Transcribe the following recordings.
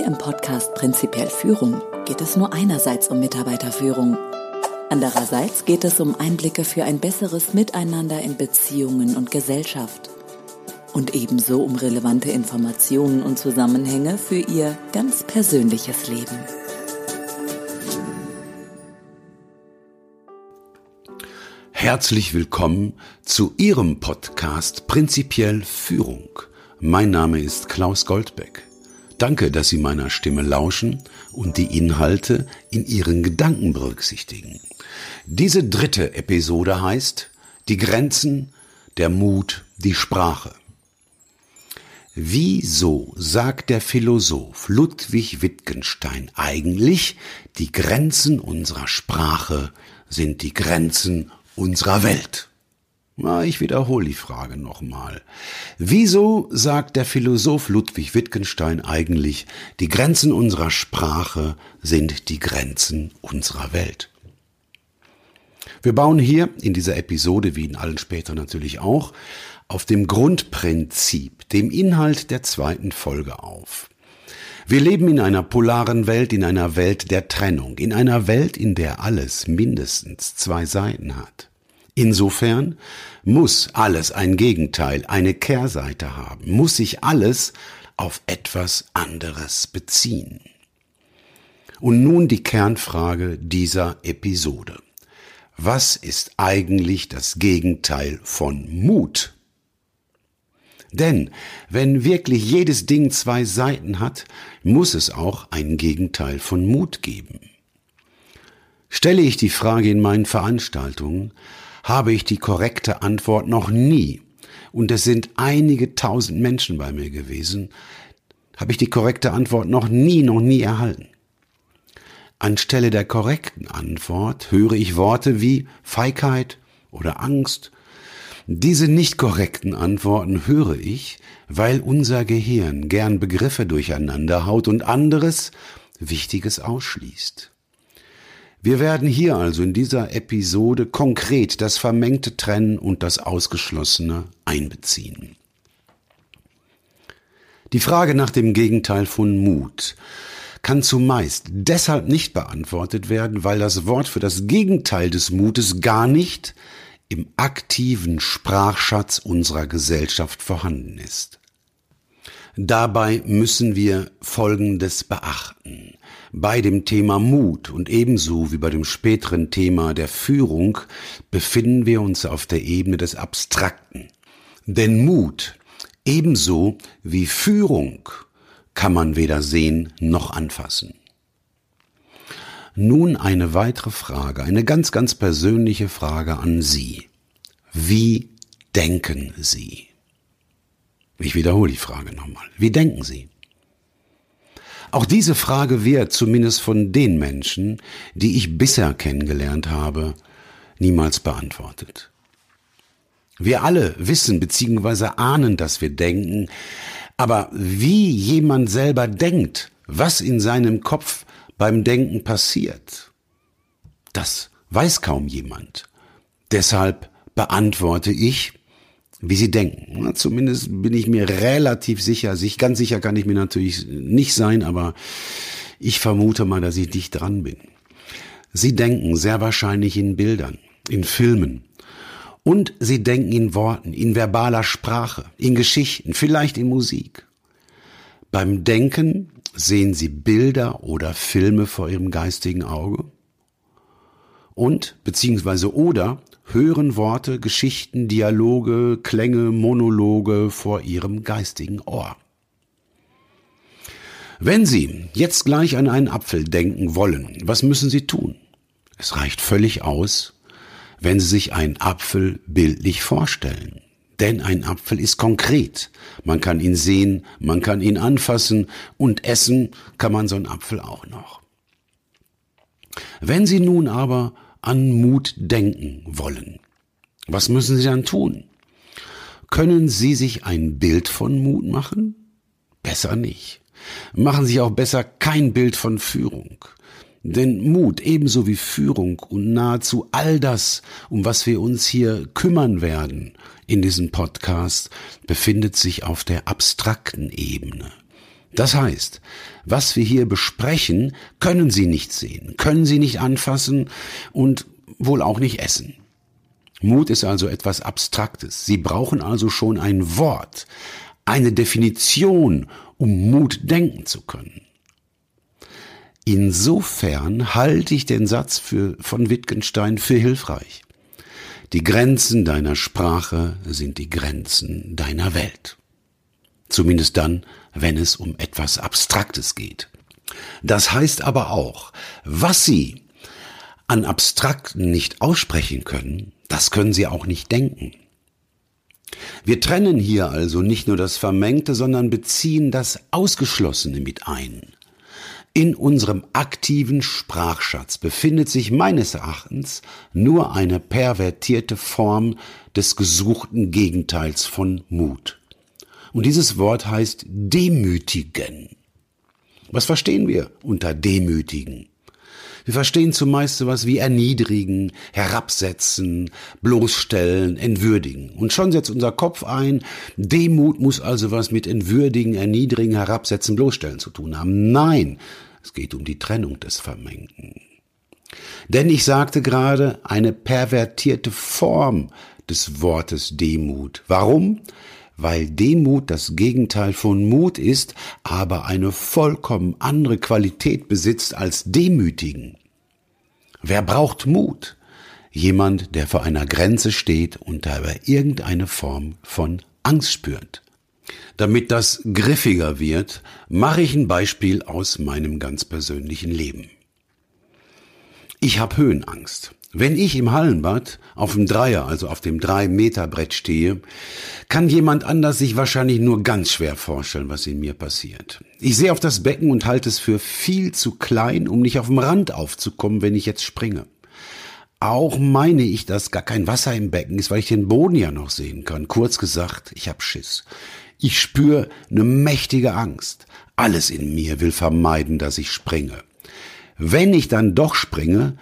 Hier im Podcast Prinzipiell Führung geht es nur einerseits um Mitarbeiterführung. Andererseits geht es um Einblicke für ein besseres Miteinander in Beziehungen und Gesellschaft. Und ebenso um relevante Informationen und Zusammenhänge für Ihr ganz persönliches Leben. Herzlich willkommen zu Ihrem Podcast Prinzipiell Führung. Mein Name ist Klaus Goldbeck. Danke, dass Sie meiner Stimme lauschen und die Inhalte in Ihren Gedanken berücksichtigen. Diese dritte Episode heißt Die Grenzen, der Mut, die Sprache. Wieso sagt der Philosoph Ludwig Wittgenstein eigentlich, die Grenzen unserer Sprache sind die Grenzen unserer Welt? Na, ich wiederhole die Frage nochmal. Wieso sagt der Philosoph Ludwig Wittgenstein eigentlich, die Grenzen unserer Sprache sind die Grenzen unserer Welt? Wir bauen hier in dieser Episode, wie in allen später natürlich auch, auf dem Grundprinzip, dem Inhalt der zweiten Folge auf. Wir leben in einer polaren Welt, in einer Welt der Trennung, in einer Welt, in der alles mindestens zwei Seiten hat. Insofern muss alles ein Gegenteil, eine Kehrseite haben, muss sich alles auf etwas anderes beziehen. Und nun die Kernfrage dieser Episode. Was ist eigentlich das Gegenteil von Mut? Denn wenn wirklich jedes Ding zwei Seiten hat, muss es auch ein Gegenteil von Mut geben. Stelle ich die Frage in meinen Veranstaltungen, habe ich die korrekte Antwort noch nie, und es sind einige tausend Menschen bei mir gewesen, habe ich die korrekte Antwort noch nie, noch nie erhalten. Anstelle der korrekten Antwort höre ich Worte wie Feigheit oder Angst. Diese nicht korrekten Antworten höre ich, weil unser Gehirn gern Begriffe durcheinander haut und anderes Wichtiges ausschließt. Wir werden hier also in dieser Episode konkret das vermengte Trennen und das Ausgeschlossene einbeziehen. Die Frage nach dem Gegenteil von Mut kann zumeist deshalb nicht beantwortet werden, weil das Wort für das Gegenteil des Mutes gar nicht im aktiven Sprachschatz unserer Gesellschaft vorhanden ist. Dabei müssen wir Folgendes beachten. Bei dem Thema Mut und ebenso wie bei dem späteren Thema der Führung befinden wir uns auf der Ebene des Abstrakten. Denn Mut ebenso wie Führung kann man weder sehen noch anfassen. Nun eine weitere Frage, eine ganz, ganz persönliche Frage an Sie. Wie denken Sie? Ich wiederhole die Frage nochmal. Wie denken Sie? Auch diese Frage wird zumindest von den Menschen, die ich bisher kennengelernt habe, niemals beantwortet. Wir alle wissen bzw. ahnen, dass wir denken, aber wie jemand selber denkt, was in seinem Kopf beim Denken passiert, das weiß kaum jemand. Deshalb beantworte ich wie sie denken. Zumindest bin ich mir relativ sicher. Sich ganz sicher kann ich mir natürlich nicht sein, aber ich vermute mal, dass ich dicht dran bin. Sie denken sehr wahrscheinlich in Bildern, in Filmen. Und sie denken in Worten, in verbaler Sprache, in Geschichten, vielleicht in Musik. Beim Denken sehen sie Bilder oder Filme vor ihrem geistigen Auge. Und, beziehungsweise oder, hören Worte, Geschichten, Dialoge, Klänge, Monologe vor ihrem geistigen Ohr. Wenn Sie jetzt gleich an einen Apfel denken wollen, was müssen Sie tun? Es reicht völlig aus, wenn Sie sich einen Apfel bildlich vorstellen. Denn ein Apfel ist konkret. Man kann ihn sehen, man kann ihn anfassen und essen kann man so einen Apfel auch noch. Wenn Sie nun aber an Mut denken wollen. Was müssen Sie dann tun? Können Sie sich ein Bild von Mut machen? Besser nicht. Machen Sie auch besser kein Bild von Führung. Denn Mut ebenso wie Führung und nahezu all das, um was wir uns hier kümmern werden in diesem Podcast, befindet sich auf der abstrakten Ebene. Das heißt, was wir hier besprechen, können Sie nicht sehen, können Sie nicht anfassen und wohl auch nicht essen. Mut ist also etwas Abstraktes. Sie brauchen also schon ein Wort, eine Definition, um Mut denken zu können. Insofern halte ich den Satz für, von Wittgenstein für hilfreich. Die Grenzen deiner Sprache sind die Grenzen deiner Welt. Zumindest dann, wenn es um etwas Abstraktes geht. Das heißt aber auch, was Sie an Abstrakten nicht aussprechen können, das können Sie auch nicht denken. Wir trennen hier also nicht nur das Vermengte, sondern beziehen das Ausgeschlossene mit ein. In unserem aktiven Sprachschatz befindet sich meines Erachtens nur eine pervertierte Form des gesuchten Gegenteils von Mut. Und dieses Wort heißt demütigen. Was verstehen wir unter demütigen? Wir verstehen zumeist sowas wie erniedrigen, herabsetzen, bloßstellen, entwürdigen. Und schon setzt unser Kopf ein, Demut muss also was mit entwürdigen, erniedrigen, herabsetzen, bloßstellen zu tun haben. Nein, es geht um die Trennung des Vermengten. Denn ich sagte gerade, eine pervertierte Form des Wortes Demut. Warum? Weil Demut das Gegenteil von Mut ist, aber eine vollkommen andere Qualität besitzt als Demütigen. Wer braucht Mut? Jemand, der vor einer Grenze steht und dabei irgendeine Form von Angst spürt. Damit das griffiger wird, mache ich ein Beispiel aus meinem ganz persönlichen Leben. Ich habe Höhenangst. Wenn ich im Hallenbad auf dem Dreier, also auf dem Drei-Meter-Brett stehe, kann jemand anders sich wahrscheinlich nur ganz schwer vorstellen, was in mir passiert. Ich sehe auf das Becken und halte es für viel zu klein, um nicht auf dem Rand aufzukommen, wenn ich jetzt springe. Auch meine ich, dass gar kein Wasser im Becken ist, weil ich den Boden ja noch sehen kann. Kurz gesagt, ich hab Schiss. Ich spüre eine mächtige Angst. Alles in mir will vermeiden, dass ich springe. Wenn ich dann doch springe,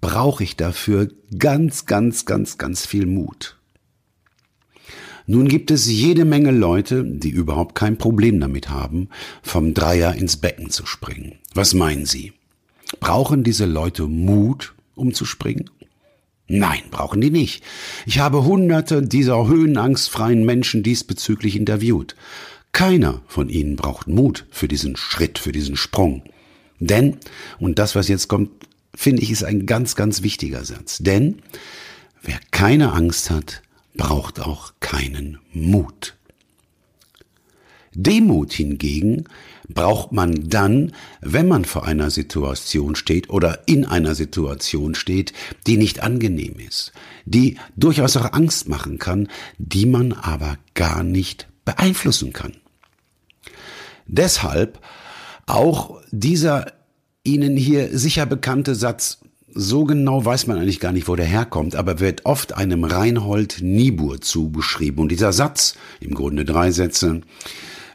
brauche ich dafür ganz, ganz, ganz, ganz viel Mut. Nun gibt es jede Menge Leute, die überhaupt kein Problem damit haben, vom Dreier ins Becken zu springen. Was meinen Sie? Brauchen diese Leute Mut, um zu springen? Nein, brauchen die nicht. Ich habe hunderte dieser höhenangstfreien Menschen diesbezüglich interviewt. Keiner von ihnen braucht Mut für diesen Schritt, für diesen Sprung. Denn, und das, was jetzt kommt, finde ich, ist ein ganz, ganz wichtiger Satz. Denn wer keine Angst hat, braucht auch keinen Mut. Demut hingegen braucht man dann, wenn man vor einer Situation steht oder in einer Situation steht, die nicht angenehm ist, die durchaus auch Angst machen kann, die man aber gar nicht beeinflussen kann. Deshalb auch dieser Ihnen hier sicher bekannte Satz, so genau weiß man eigentlich gar nicht, wo der herkommt, aber wird oft einem Reinhold Niebuhr zugeschrieben. Und dieser Satz, im Grunde drei Sätze,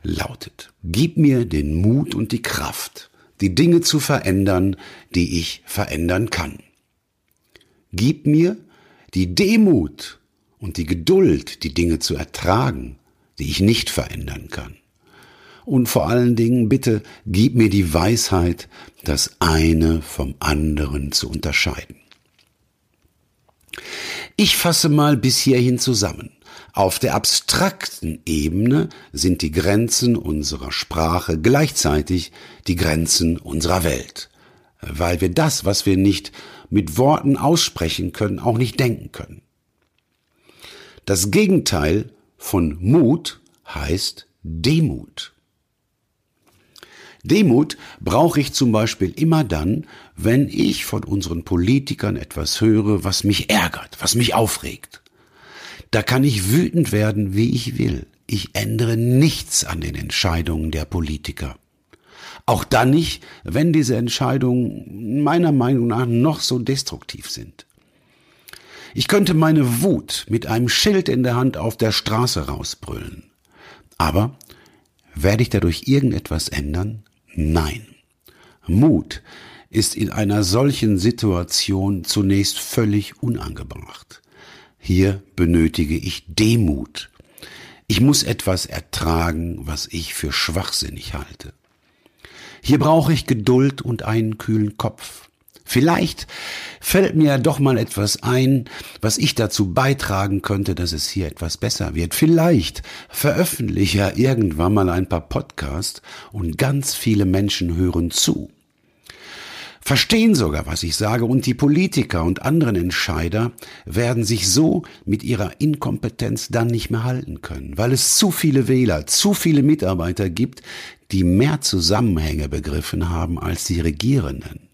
lautet, Gib mir den Mut und die Kraft, die Dinge zu verändern, die ich verändern kann. Gib mir die Demut und die Geduld, die Dinge zu ertragen, die ich nicht verändern kann und vor allen Dingen bitte gib mir die Weisheit, das eine vom anderen zu unterscheiden. Ich fasse mal bis hierhin zusammen. Auf der abstrakten Ebene sind die Grenzen unserer Sprache gleichzeitig die Grenzen unserer Welt, weil wir das, was wir nicht mit Worten aussprechen können, auch nicht denken können. Das Gegenteil von Mut heißt Demut. Demut brauche ich zum Beispiel immer dann, wenn ich von unseren Politikern etwas höre, was mich ärgert, was mich aufregt. Da kann ich wütend werden, wie ich will. Ich ändere nichts an den Entscheidungen der Politiker. Auch dann nicht, wenn diese Entscheidungen meiner Meinung nach noch so destruktiv sind. Ich könnte meine Wut mit einem Schild in der Hand auf der Straße rausbrüllen. Aber werde ich dadurch irgendetwas ändern? Nein. Mut ist in einer solchen Situation zunächst völlig unangebracht. Hier benötige ich Demut. Ich muss etwas ertragen, was ich für schwachsinnig halte. Hier brauche ich Geduld und einen kühlen Kopf. Vielleicht fällt mir doch mal etwas ein, was ich dazu beitragen könnte, dass es hier etwas besser wird. Vielleicht veröffentliche ja irgendwann mal ein paar Podcasts und ganz viele Menschen hören zu verstehen sogar, was ich sage, und die Politiker und anderen Entscheider werden sich so mit ihrer Inkompetenz dann nicht mehr halten können, weil es zu viele Wähler, zu viele Mitarbeiter gibt, die mehr Zusammenhänge begriffen haben als die Regierenden.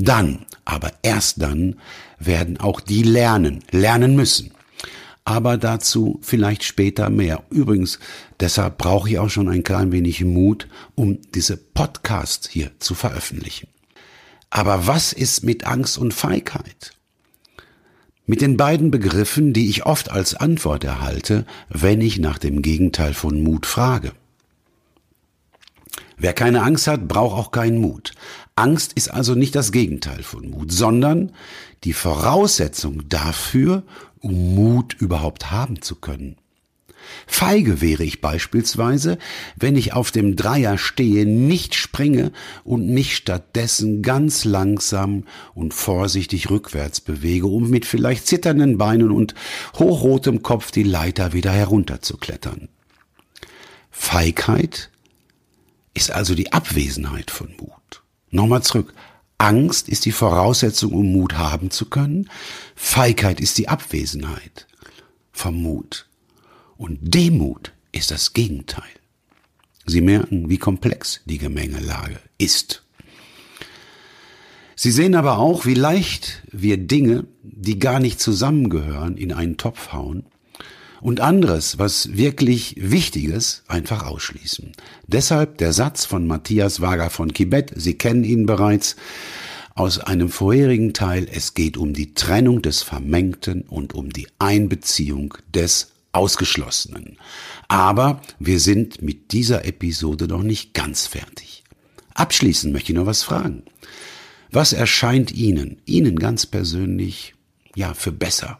Dann, aber erst dann, werden auch die lernen, lernen müssen. Aber dazu vielleicht später mehr. Übrigens, deshalb brauche ich auch schon ein klein wenig Mut, um diese Podcasts hier zu veröffentlichen. Aber was ist mit Angst und Feigheit? Mit den beiden Begriffen, die ich oft als Antwort erhalte, wenn ich nach dem Gegenteil von Mut frage. Wer keine Angst hat, braucht auch keinen Mut. Angst ist also nicht das Gegenteil von Mut, sondern die Voraussetzung dafür, um Mut überhaupt haben zu können. Feige wäre ich beispielsweise, wenn ich auf dem Dreier stehe, nicht springe und mich stattdessen ganz langsam und vorsichtig rückwärts bewege, um mit vielleicht zitternden Beinen und hochrotem Kopf die Leiter wieder herunterzuklettern. Feigheit ist also die Abwesenheit von Mut. Nochmal zurück. Angst ist die Voraussetzung, um Mut haben zu können. Feigheit ist die Abwesenheit vom Mut. Und Demut ist das Gegenteil. Sie merken, wie komplex die Gemengelage ist. Sie sehen aber auch, wie leicht wir Dinge, die gar nicht zusammengehören, in einen Topf hauen und anderes, was wirklich Wichtiges, einfach ausschließen. Deshalb der Satz von Matthias Wager von Kibet, Sie kennen ihn bereits, aus einem vorherigen Teil, es geht um die Trennung des Vermengten und um die Einbeziehung des Ausgeschlossenen. Aber wir sind mit dieser Episode noch nicht ganz fertig. Abschließend möchte ich noch was fragen. Was erscheint Ihnen, Ihnen ganz persönlich, ja, für besser?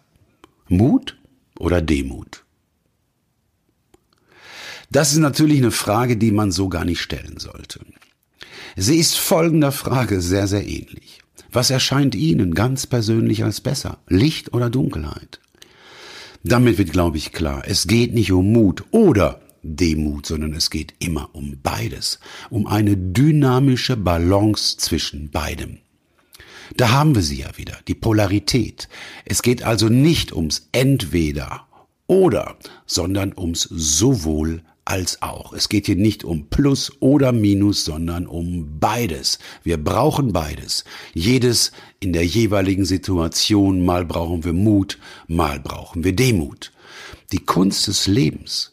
Mut oder Demut? Das ist natürlich eine Frage, die man so gar nicht stellen sollte. Sie ist folgender Frage sehr, sehr ähnlich. Was erscheint Ihnen ganz persönlich als besser? Licht oder Dunkelheit? Damit wird, glaube ich, klar, es geht nicht um Mut oder Demut, sondern es geht immer um beides, um eine dynamische Balance zwischen beidem. Da haben wir sie ja wieder, die Polarität. Es geht also nicht ums Entweder oder, sondern ums sowohl als auch. Es geht hier nicht um Plus oder Minus, sondern um beides. Wir brauchen beides. Jedes in der jeweiligen Situation. Mal brauchen wir Mut, mal brauchen wir Demut. Die Kunst des Lebens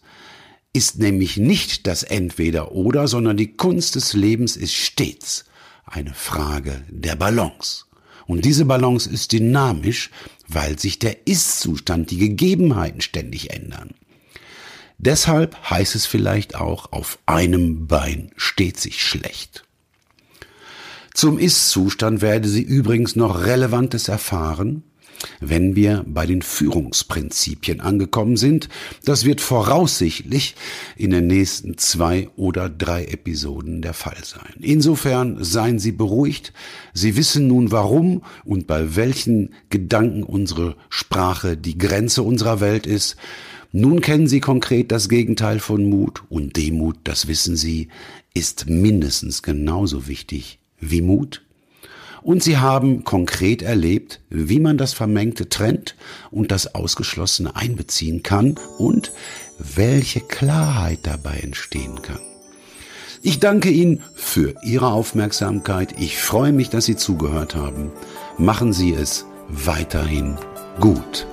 ist nämlich nicht das Entweder oder, sondern die Kunst des Lebens ist stets eine Frage der Balance. Und diese Balance ist dynamisch, weil sich der Ist-Zustand, die Gegebenheiten ständig ändern. Deshalb heißt es vielleicht auch, auf einem Bein steht sich schlecht. Zum Ist-Zustand werde sie übrigens noch Relevantes erfahren, wenn wir bei den Führungsprinzipien angekommen sind. Das wird voraussichtlich in den nächsten zwei oder drei Episoden der Fall sein. Insofern seien Sie beruhigt. Sie wissen nun warum und bei welchen Gedanken unsere Sprache die Grenze unserer Welt ist. Nun kennen Sie konkret das Gegenteil von Mut und Demut, das wissen Sie, ist mindestens genauso wichtig wie Mut. Und Sie haben konkret erlebt, wie man das Vermengte trennt und das Ausgeschlossene einbeziehen kann und welche Klarheit dabei entstehen kann. Ich danke Ihnen für Ihre Aufmerksamkeit. Ich freue mich, dass Sie zugehört haben. Machen Sie es weiterhin gut.